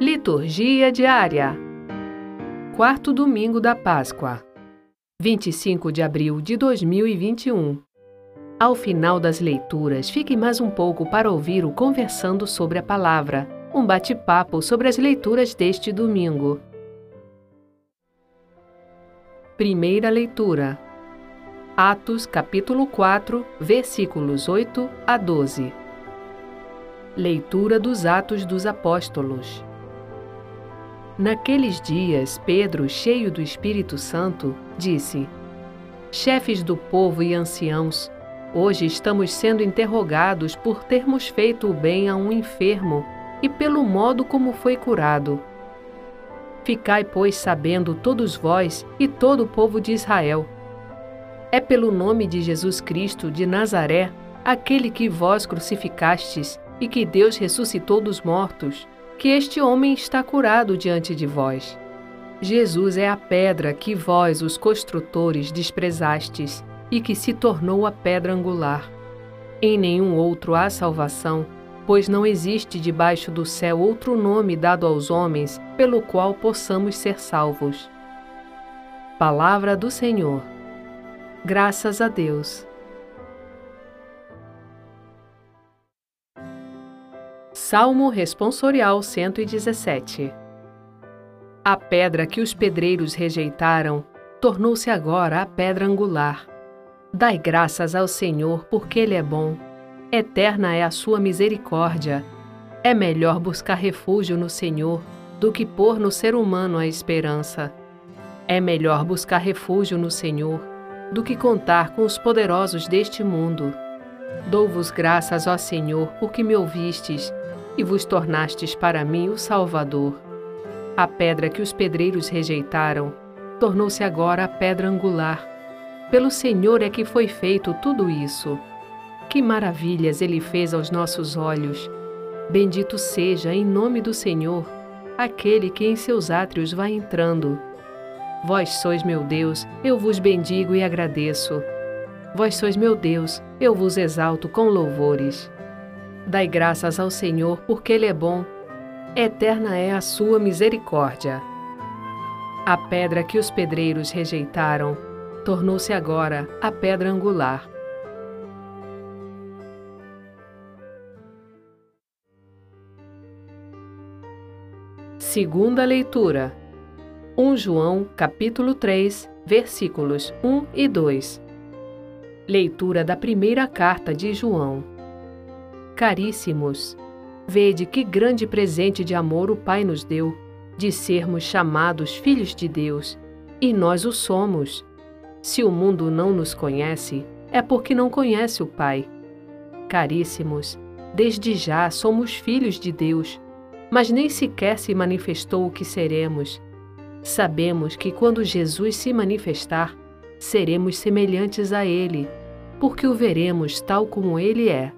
Liturgia diária. Quarto domingo da Páscoa. 25 de abril de 2021. Ao final das leituras, fique mais um pouco para ouvir o Conversando sobre a Palavra, um bate-papo sobre as leituras deste domingo. Primeira leitura. Atos, capítulo 4, versículos 8 a 12. Leitura dos Atos dos Apóstolos. Naqueles dias, Pedro, cheio do Espírito Santo, disse: Chefes do povo e anciãos, hoje estamos sendo interrogados por termos feito o bem a um enfermo e pelo modo como foi curado. Ficai, pois, sabendo todos vós e todo o povo de Israel. É pelo nome de Jesus Cristo de Nazaré, aquele que vós crucificastes e que Deus ressuscitou dos mortos que este homem está curado diante de vós. Jesus é a pedra que vós, os construtores, desprezastes e que se tornou a pedra angular. Em nenhum outro há salvação, pois não existe debaixo do céu outro nome dado aos homens pelo qual possamos ser salvos. Palavra do Senhor. Graças a Deus. Salmo Responsorial 117 A pedra que os pedreiros rejeitaram tornou-se agora a pedra angular. Dai graças ao Senhor, porque Ele é bom. Eterna é a sua misericórdia. É melhor buscar refúgio no Senhor do que pôr no ser humano a esperança. É melhor buscar refúgio no Senhor do que contar com os poderosos deste mundo. Dou-vos graças, ó Senhor, porque me ouvistes e vos tornastes para mim o Salvador. A pedra que os pedreiros rejeitaram tornou-se agora a pedra angular. Pelo Senhor é que foi feito tudo isso. Que maravilhas ele fez aos nossos olhos. Bendito seja, em nome do Senhor, aquele que em seus átrios vai entrando. Vós sois meu Deus, eu vos bendigo e agradeço. Vós sois meu Deus, eu vos exalto com louvores. Dai graças ao Senhor, porque Ele é bom. Eterna é a sua misericórdia. A pedra que os pedreiros rejeitaram tornou-se agora a pedra angular. Segunda leitura. 1 João, capítulo 3, versículos 1 e 2. Leitura da primeira carta de João. Caríssimos, vede que grande presente de amor o Pai nos deu, de sermos chamados filhos de Deus, e nós o somos. Se o mundo não nos conhece, é porque não conhece o Pai. Caríssimos, desde já somos filhos de Deus, mas nem sequer se manifestou o que seremos. Sabemos que quando Jesus se manifestar, seremos semelhantes a Ele, porque o veremos tal como Ele é.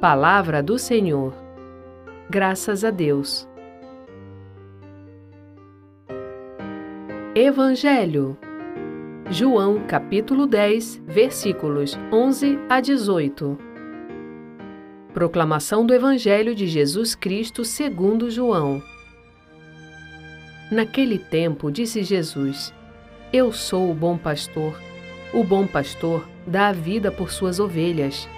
Palavra do Senhor. Graças a Deus. Evangelho. João, capítulo 10, versículos 11 a 18. Proclamação do Evangelho de Jesus Cristo segundo João. Naquele tempo disse Jesus: Eu sou o bom pastor. O bom pastor dá a vida por suas ovelhas.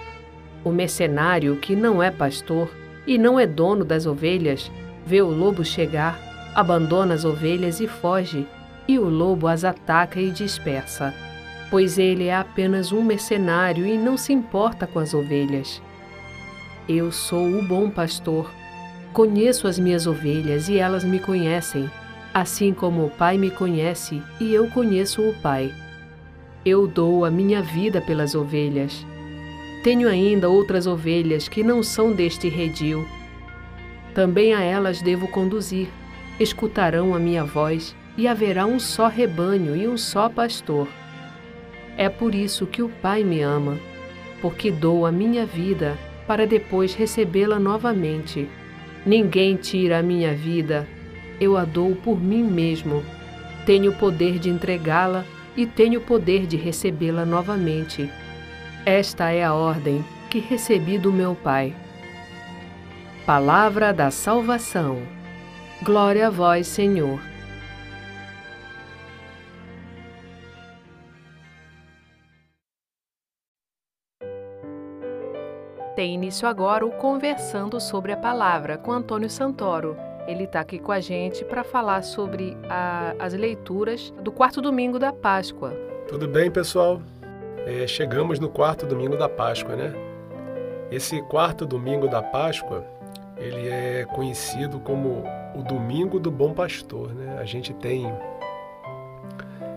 O mercenário, que não é pastor e não é dono das ovelhas, vê o lobo chegar, abandona as ovelhas e foge, e o lobo as ataca e dispersa, pois ele é apenas um mercenário e não se importa com as ovelhas. Eu sou o bom pastor. Conheço as minhas ovelhas e elas me conhecem, assim como o Pai me conhece e eu conheço o Pai. Eu dou a minha vida pelas ovelhas. Tenho ainda outras ovelhas que não são deste redil. Também a elas devo conduzir. Escutarão a minha voz, e haverá um só rebanho e um só pastor. É por isso que o Pai me ama, porque dou a minha vida para depois recebê-la novamente. Ninguém tira a minha vida, eu a dou por mim mesmo. Tenho o poder de entregá-la e tenho o poder de recebê-la novamente. Esta é a ordem que recebi do meu Pai. Palavra da Salvação. Glória a vós, Senhor. Tem início agora o Conversando sobre a Palavra com Antônio Santoro. Ele está aqui com a gente para falar sobre a, as leituras do quarto domingo da Páscoa. Tudo bem, pessoal? É, chegamos no quarto domingo da Páscoa, né? Esse quarto domingo da Páscoa, ele é conhecido como o Domingo do Bom Pastor. Né? A gente tem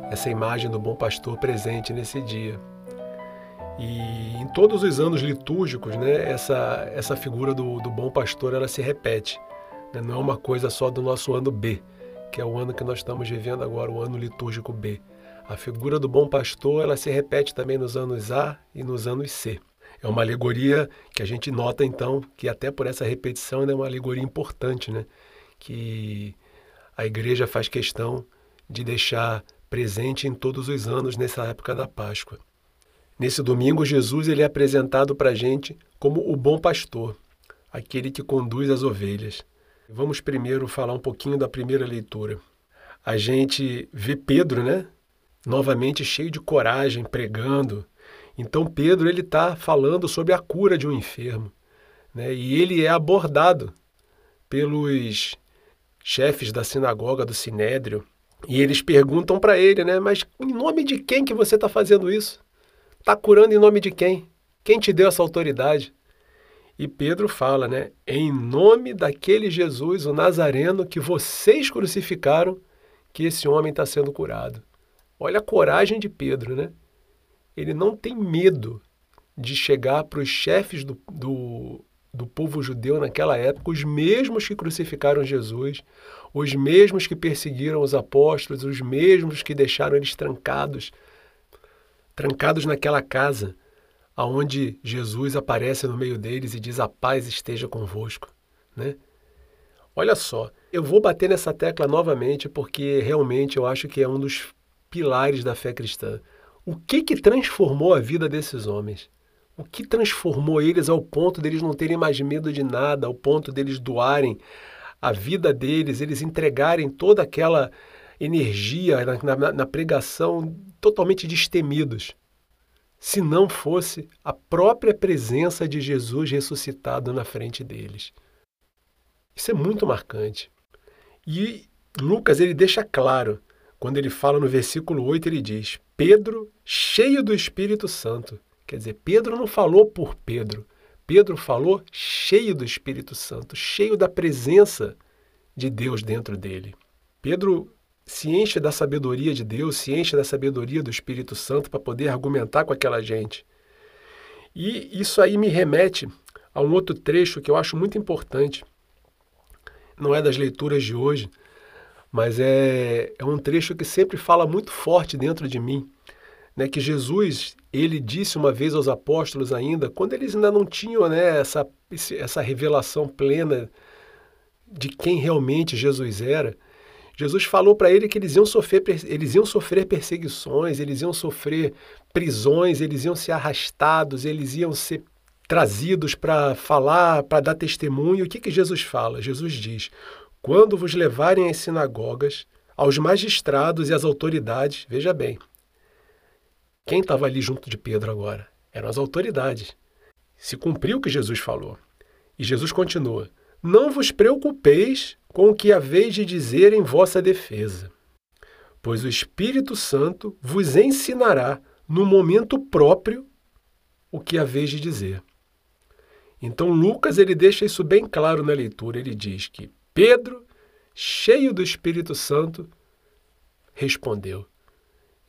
essa imagem do Bom Pastor presente nesse dia. E em todos os anos litúrgicos, né, essa, essa figura do, do Bom Pastor ela se repete. Né? Não é uma coisa só do nosso ano B, que é o ano que nós estamos vivendo agora, o ano litúrgico B. A figura do Bom Pastor ela se repete também nos anos A e nos anos C. É uma alegoria que a gente nota então que até por essa repetição é uma alegoria importante, né? que a igreja faz questão de deixar presente em todos os anos nessa época da Páscoa. Nesse domingo, Jesus ele é apresentado para a gente como o bom pastor, aquele que conduz as ovelhas. Vamos primeiro falar um pouquinho da primeira leitura. A gente vê Pedro, né? Novamente cheio de coragem, pregando. Então Pedro ele está falando sobre a cura de um enfermo, né? E ele é abordado pelos chefes da sinagoga do Sinédrio, e eles perguntam para ele, né? Mas em nome de quem que você está fazendo isso? Está curando em nome de quem? Quem te deu essa autoridade? E Pedro fala, né? Em nome daquele Jesus, o Nazareno, que vocês crucificaram, que esse homem está sendo curado. Olha a coragem de Pedro, né? Ele não tem medo de chegar para os chefes do, do, do povo judeu naquela época, os mesmos que crucificaram Jesus, os mesmos que perseguiram os apóstolos, os mesmos que deixaram eles trancados, trancados naquela casa, aonde Jesus aparece no meio deles e diz: "A paz esteja convosco", né? Olha só, eu vou bater nessa tecla novamente porque realmente eu acho que é um dos pilares da fé cristã. O que que transformou a vida desses homens? O que transformou eles ao ponto deles não terem mais medo de nada, ao ponto deles doarem a vida deles, eles entregarem toda aquela energia na, na, na pregação totalmente destemidos? Se não fosse a própria presença de Jesus ressuscitado na frente deles. Isso é muito marcante. E Lucas ele deixa claro, quando ele fala no versículo 8, ele diz: Pedro, cheio do Espírito Santo, Quer dizer, Pedro não falou por Pedro. Pedro falou cheio do Espírito Santo, cheio da presença de Deus dentro dele. Pedro se enche da sabedoria de Deus, se enche da sabedoria do Espírito Santo para poder argumentar com aquela gente. E isso aí me remete a um outro trecho que eu acho muito importante. Não é das leituras de hoje, mas é, é um trecho que sempre fala muito forte dentro de mim né, que Jesus ele disse uma vez aos apóstolos ainda, quando eles ainda não tinham né, essa, essa revelação plena de quem realmente Jesus era, Jesus falou para ele que eles iam, sofrer, eles iam sofrer perseguições, eles iam sofrer prisões, eles iam ser arrastados, eles iam ser trazidos para falar, para dar testemunho. O que, que Jesus fala? Jesus diz: quando vos levarem às sinagogas, aos magistrados e às autoridades, veja bem, quem estava ali junto de Pedro agora? Eram as autoridades. Se cumpriu o que Jesus falou. E Jesus continua: Não vos preocupeis com o que haveis de dizer em vossa defesa, pois o Espírito Santo vos ensinará no momento próprio o que haveis de dizer. Então Lucas ele deixa isso bem claro na leitura. Ele diz que Pedro, cheio do Espírito Santo, respondeu: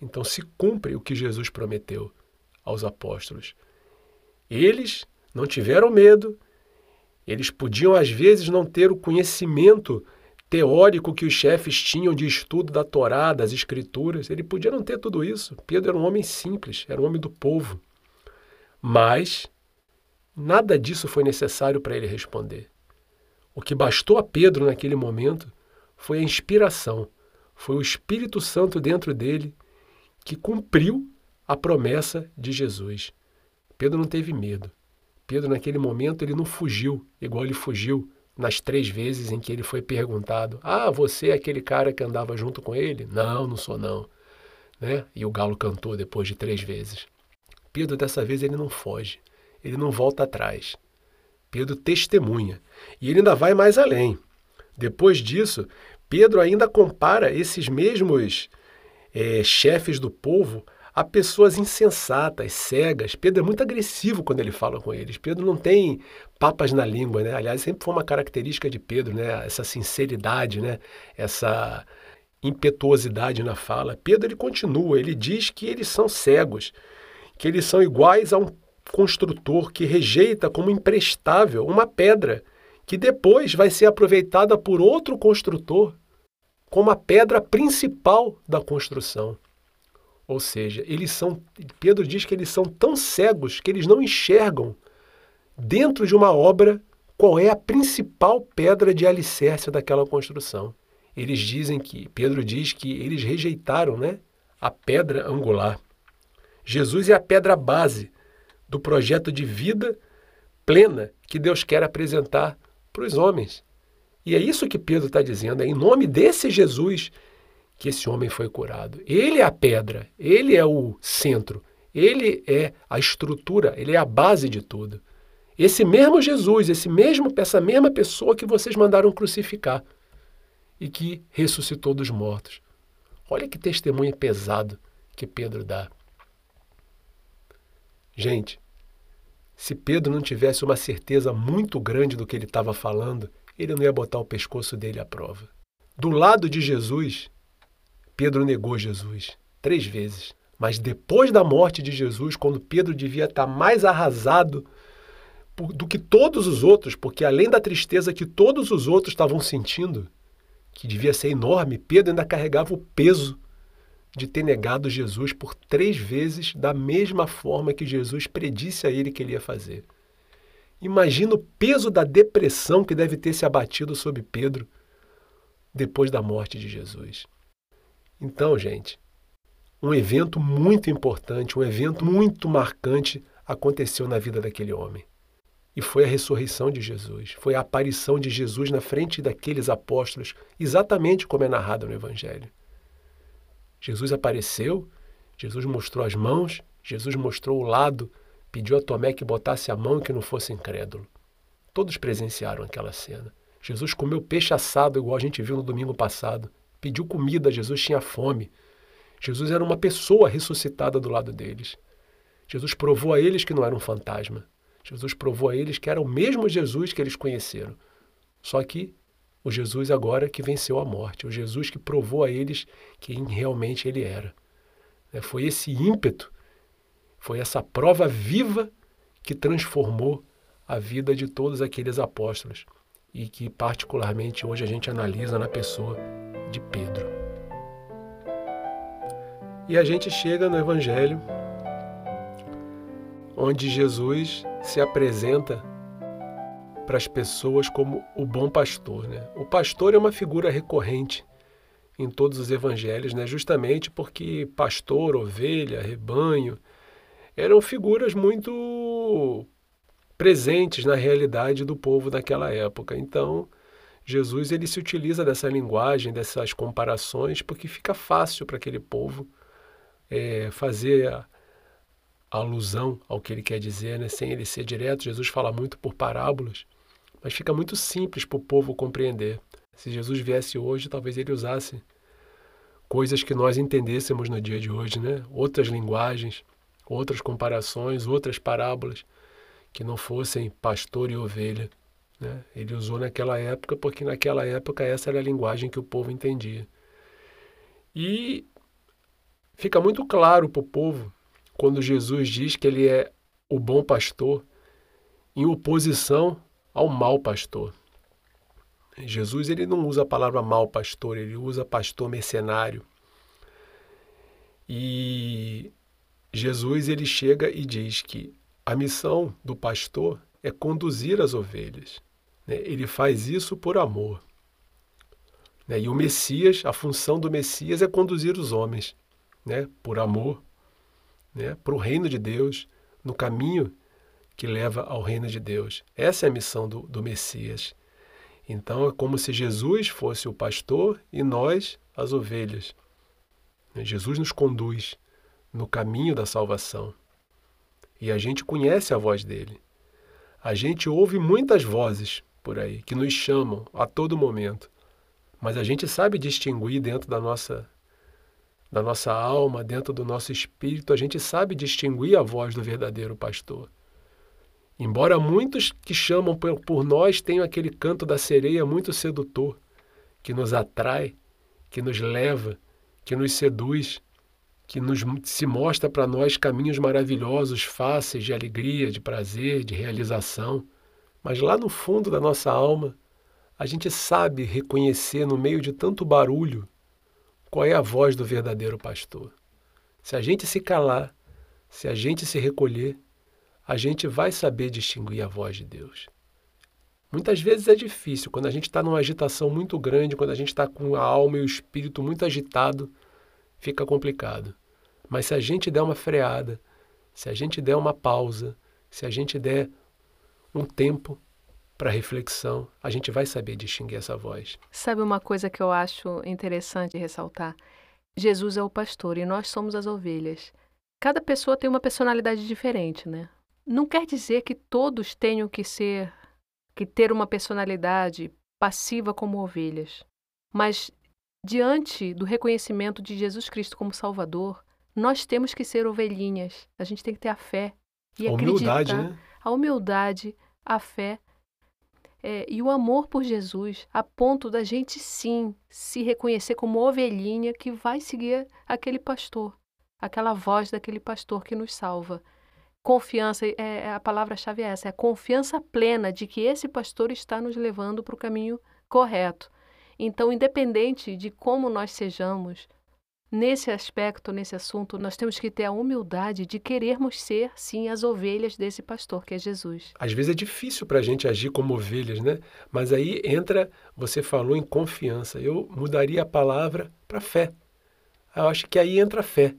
então se cumpre o que Jesus prometeu aos apóstolos. Eles não tiveram medo, eles podiam às vezes não ter o conhecimento teórico que os chefes tinham de estudo da Torá, das Escrituras. Ele podia não ter tudo isso. Pedro era um homem simples, era um homem do povo. Mas nada disso foi necessário para ele responder. O que bastou a Pedro naquele momento foi a inspiração, foi o Espírito Santo dentro dele que cumpriu a promessa de Jesus. Pedro não teve medo. Pedro, naquele momento, ele não fugiu, igual ele fugiu nas três vezes em que ele foi perguntado: Ah, você é aquele cara que andava junto com ele? Não, não sou não. Né? E o galo cantou depois de três vezes. Pedro, dessa vez, ele não foge, ele não volta atrás. Pedro testemunha. E ele ainda vai mais além. Depois disso, Pedro ainda compara esses mesmos é, chefes do povo a pessoas insensatas, cegas. Pedro é muito agressivo quando ele fala com eles. Pedro não tem papas na língua, né? Aliás, sempre foi uma característica de Pedro, né? Essa sinceridade, né? Essa impetuosidade na fala. Pedro ele continua, ele diz que eles são cegos, que eles são iguais a um construtor que rejeita como imprestável uma pedra que depois vai ser aproveitada por outro construtor como a pedra principal da construção. Ou seja, eles são, Pedro diz que eles são tão cegos que eles não enxergam dentro de uma obra qual é a principal pedra de alicerce daquela construção. Eles dizem que, Pedro diz que eles rejeitaram né, a pedra angular. Jesus é a pedra base do projeto de vida plena que Deus quer apresentar para os homens. E é isso que Pedro está dizendo, é em nome desse Jesus que esse homem foi curado. Ele é a pedra, ele é o centro, ele é a estrutura, ele é a base de tudo. Esse mesmo Jesus, esse mesmo, essa mesma pessoa que vocês mandaram crucificar e que ressuscitou dos mortos. Olha que testemunho pesado que Pedro dá. Gente, se Pedro não tivesse uma certeza muito grande do que ele estava falando, ele não ia botar o pescoço dele à prova. Do lado de Jesus, Pedro negou Jesus três vezes. Mas depois da morte de Jesus, quando Pedro devia estar mais arrasado do que todos os outros, porque além da tristeza que todos os outros estavam sentindo, que devia ser enorme, Pedro ainda carregava o peso de ter negado Jesus por três vezes, da mesma forma que Jesus predisse a ele que ele ia fazer. Imagina o peso da depressão que deve ter se abatido sobre Pedro depois da morte de Jesus. Então, gente, um evento muito importante, um evento muito marcante aconteceu na vida daquele homem. E foi a ressurreição de Jesus, foi a aparição de Jesus na frente daqueles apóstolos, exatamente como é narrado no Evangelho. Jesus apareceu, Jesus mostrou as mãos, Jesus mostrou o lado, pediu a Tomé que botasse a mão e que não fosse incrédulo. Todos presenciaram aquela cena. Jesus comeu peixe assado, igual a gente viu no domingo passado pediu comida, Jesus tinha fome. Jesus era uma pessoa ressuscitada do lado deles. Jesus provou a eles que não era um fantasma. Jesus provou a eles que era o mesmo Jesus que eles conheceram. Só que o Jesus agora que venceu a morte, o Jesus que provou a eles quem realmente ele era. É, foi esse ímpeto, foi essa prova viva que transformou a vida de todos aqueles apóstolos e que, particularmente, hoje a gente analisa na pessoa de Pedro. E a gente chega no Evangelho, onde Jesus se apresenta para as pessoas como o bom pastor. Né? O pastor é uma figura recorrente em todos os evangelhos, né? justamente porque pastor, ovelha, rebanho eram figuras muito presentes na realidade do povo daquela época. Então, Jesus ele se utiliza dessa linguagem, dessas comparações, porque fica fácil para aquele povo é, fazer a, a alusão ao que ele quer dizer, né? sem ele ser direto. Jesus fala muito por parábolas, mas fica muito simples para o povo compreender. Se Jesus viesse hoje, talvez ele usasse coisas que nós entendêssemos no dia de hoje, né? outras linguagens, outras comparações, outras parábolas que não fossem pastor e ovelha. Né? Ele usou naquela época porque naquela época essa era a linguagem que o povo entendia. E fica muito claro para o povo quando Jesus diz que ele é o bom pastor em oposição ao mau pastor. Jesus ele não usa a palavra mau pastor, ele usa pastor mercenário. E Jesus ele chega e diz que a missão do pastor é conduzir as ovelhas. Né? Ele faz isso por amor. Né? E o Messias, a função do Messias é conduzir os homens né? por amor né? para o reino de Deus, no caminho que leva ao reino de Deus. Essa é a missão do, do Messias. Então é como se Jesus fosse o pastor e nós as ovelhas. Jesus nos conduz no caminho da salvação. E a gente conhece a voz dele. A gente ouve muitas vozes por aí que nos chamam a todo momento. Mas a gente sabe distinguir dentro da nossa da nossa alma, dentro do nosso espírito, a gente sabe distinguir a voz do verdadeiro pastor. Embora muitos que chamam por nós tenham aquele canto da sereia muito sedutor, que nos atrai, que nos leva, que nos seduz, que nos se mostra para nós caminhos maravilhosos, fáceis de alegria, de prazer, de realização. Mas lá no fundo da nossa alma, a gente sabe reconhecer no meio de tanto barulho qual é a voz do verdadeiro pastor. Se a gente se calar, se a gente se recolher, a gente vai saber distinguir a voz de Deus. Muitas vezes é difícil, quando a gente está numa agitação muito grande, quando a gente está com a alma e o espírito muito agitado, fica complicado. Mas se a gente der uma freada, se a gente der uma pausa, se a gente der um tempo para reflexão, a gente vai saber distinguir essa voz. Sabe uma coisa que eu acho interessante ressaltar? Jesus é o pastor e nós somos as ovelhas. Cada pessoa tem uma personalidade diferente, né? Não quer dizer que todos tenham que ser, que ter uma personalidade passiva como ovelhas. Mas diante do reconhecimento de Jesus Cristo como Salvador, nós temos que ser ovelhinhas. A gente tem que ter a fé e a acreditar. Humildade, né? A humildade, a fé é, e o amor por Jesus, a ponto da gente sim se reconhecer como ovelhinha que vai seguir aquele pastor, aquela voz daquele pastor que nos salva. Confiança, é, é a palavra-chave é essa, é a confiança plena de que esse pastor está nos levando para o caminho correto. Então, independente de como nós sejamos, Nesse aspecto, nesse assunto, nós temos que ter a humildade de querermos ser, sim, as ovelhas desse pastor que é Jesus. Às vezes é difícil para a gente agir como ovelhas, né? Mas aí entra, você falou em confiança. Eu mudaria a palavra para fé. Eu acho que aí entra a fé.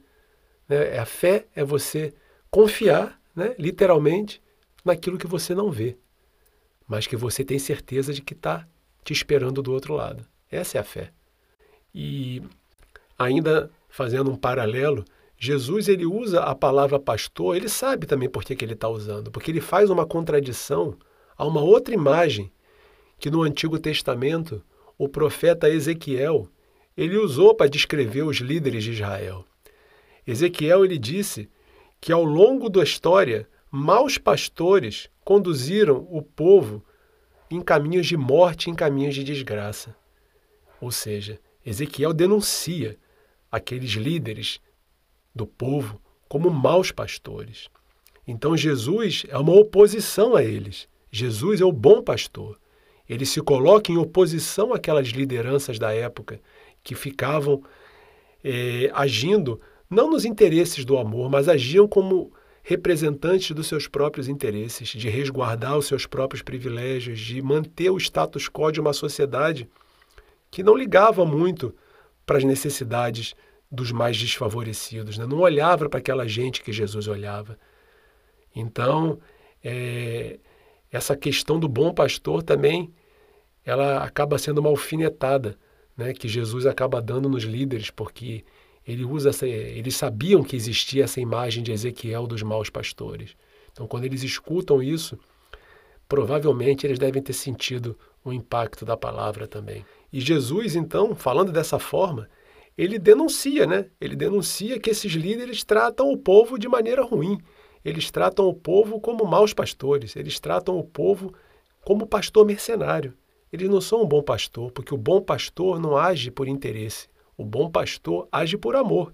Né? A fé é você confiar, né, literalmente, naquilo que você não vê, mas que você tem certeza de que está te esperando do outro lado. Essa é a fé. E Ainda fazendo um paralelo, Jesus ele usa a palavra pastor, ele sabe também por que, que ele está usando, porque ele faz uma contradição a uma outra imagem que no Antigo Testamento o profeta Ezequiel ele usou para descrever os líderes de Israel. Ezequiel ele disse que ao longo da história maus pastores conduziram o povo em caminhos de morte, em caminhos de desgraça. Ou seja, Ezequiel denuncia aqueles líderes do povo como maus pastores. Então Jesus é uma oposição a eles. Jesus é o bom pastor. Ele se coloca em oposição àquelas lideranças da época que ficavam é, agindo não nos interesses do amor, mas agiam como representantes dos seus próprios interesses, de resguardar os seus próprios privilégios, de manter o status quo de uma sociedade que não ligava muito para as necessidades dos mais desfavorecidos, né? não olhava para aquela gente que Jesus olhava. Então, é, essa questão do bom pastor também ela acaba sendo uma alfinetada né? que Jesus acaba dando nos líderes, porque ele usa essa, eles sabiam que existia essa imagem de Ezequiel dos maus pastores. Então, quando eles escutam isso, provavelmente eles devem ter sentido o impacto da palavra também. E Jesus, então, falando dessa forma, ele denuncia, né? Ele denuncia que esses líderes tratam o povo de maneira ruim. Eles tratam o povo como maus pastores. Eles tratam o povo como pastor mercenário. Eles não são um bom pastor, porque o bom pastor não age por interesse. O bom pastor age por amor.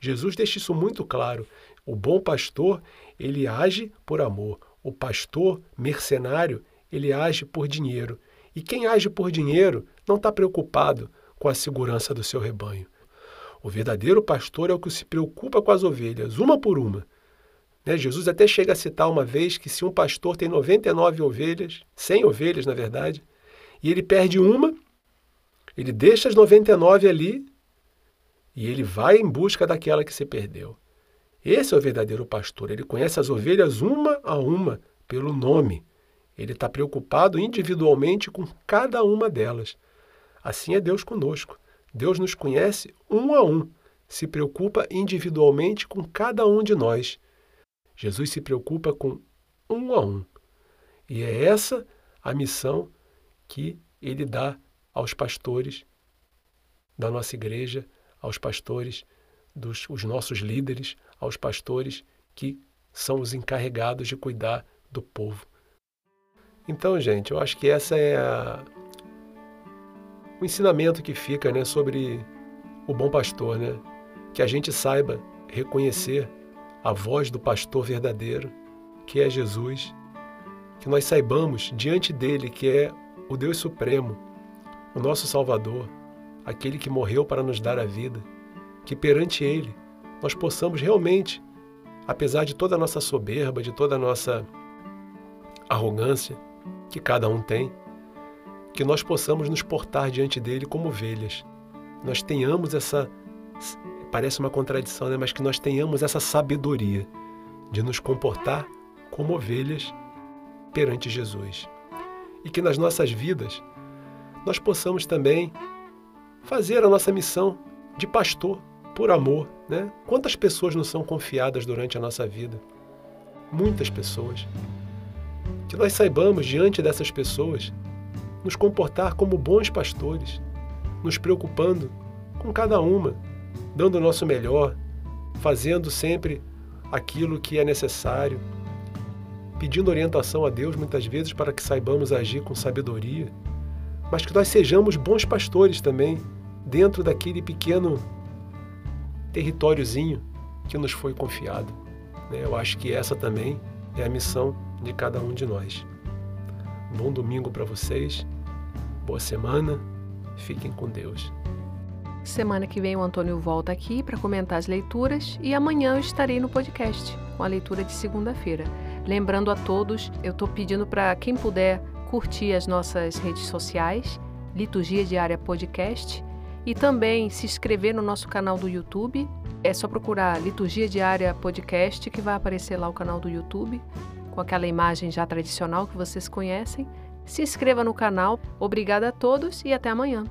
Jesus deixa isso muito claro. O bom pastor, ele age por amor. O pastor mercenário, ele age por dinheiro. E quem age por dinheiro não está preocupado com a segurança do seu rebanho. O verdadeiro pastor é o que se preocupa com as ovelhas, uma por uma. Né? Jesus até chega a citar uma vez que se um pastor tem 99 ovelhas, 100 ovelhas na verdade, e ele perde uma, ele deixa as 99 ali e ele vai em busca daquela que se perdeu. Esse é o verdadeiro pastor. Ele conhece as ovelhas uma a uma pelo nome. Ele está preocupado individualmente com cada uma delas. Assim é Deus conosco. Deus nos conhece um a um, se preocupa individualmente com cada um de nós. Jesus se preocupa com um a um. E é essa a missão que ele dá aos pastores da nossa igreja, aos pastores dos os nossos líderes, aos pastores que são os encarregados de cuidar do povo. Então, gente, eu acho que essa é a, o ensinamento que fica, né, sobre o bom pastor, né? Que a gente saiba reconhecer a voz do pastor verdadeiro, que é Jesus, que nós saibamos diante dele que é o Deus supremo, o nosso Salvador, aquele que morreu para nos dar a vida, que perante ele nós possamos realmente, apesar de toda a nossa soberba, de toda a nossa arrogância que cada um tem, que nós possamos nos portar diante dele como ovelhas. Nós tenhamos essa parece uma contradição, né? mas que nós tenhamos essa sabedoria de nos comportar como ovelhas perante Jesus. E que nas nossas vidas nós possamos também fazer a nossa missão de pastor por amor. Né? Quantas pessoas nos são confiadas durante a nossa vida? Muitas pessoas. Que nós saibamos, diante dessas pessoas, nos comportar como bons pastores, nos preocupando com cada uma, dando o nosso melhor, fazendo sempre aquilo que é necessário, pedindo orientação a Deus muitas vezes para que saibamos agir com sabedoria, mas que nós sejamos bons pastores também, dentro daquele pequeno territóriozinho que nos foi confiado. Né? Eu acho que essa também é a missão de cada um de nós. Bom domingo para vocês, boa semana, fiquem com Deus. Semana que vem o Antônio volta aqui para comentar as leituras e amanhã eu estarei no podcast com a leitura de segunda-feira. Lembrando a todos, eu estou pedindo para quem puder curtir as nossas redes sociais, Liturgia Diária Podcast, e também se inscrever no nosso canal do YouTube. É só procurar Liturgia Diária Podcast que vai aparecer lá o canal do YouTube, com aquela imagem já tradicional que vocês conhecem. Se inscreva no canal. Obrigada a todos e até amanhã.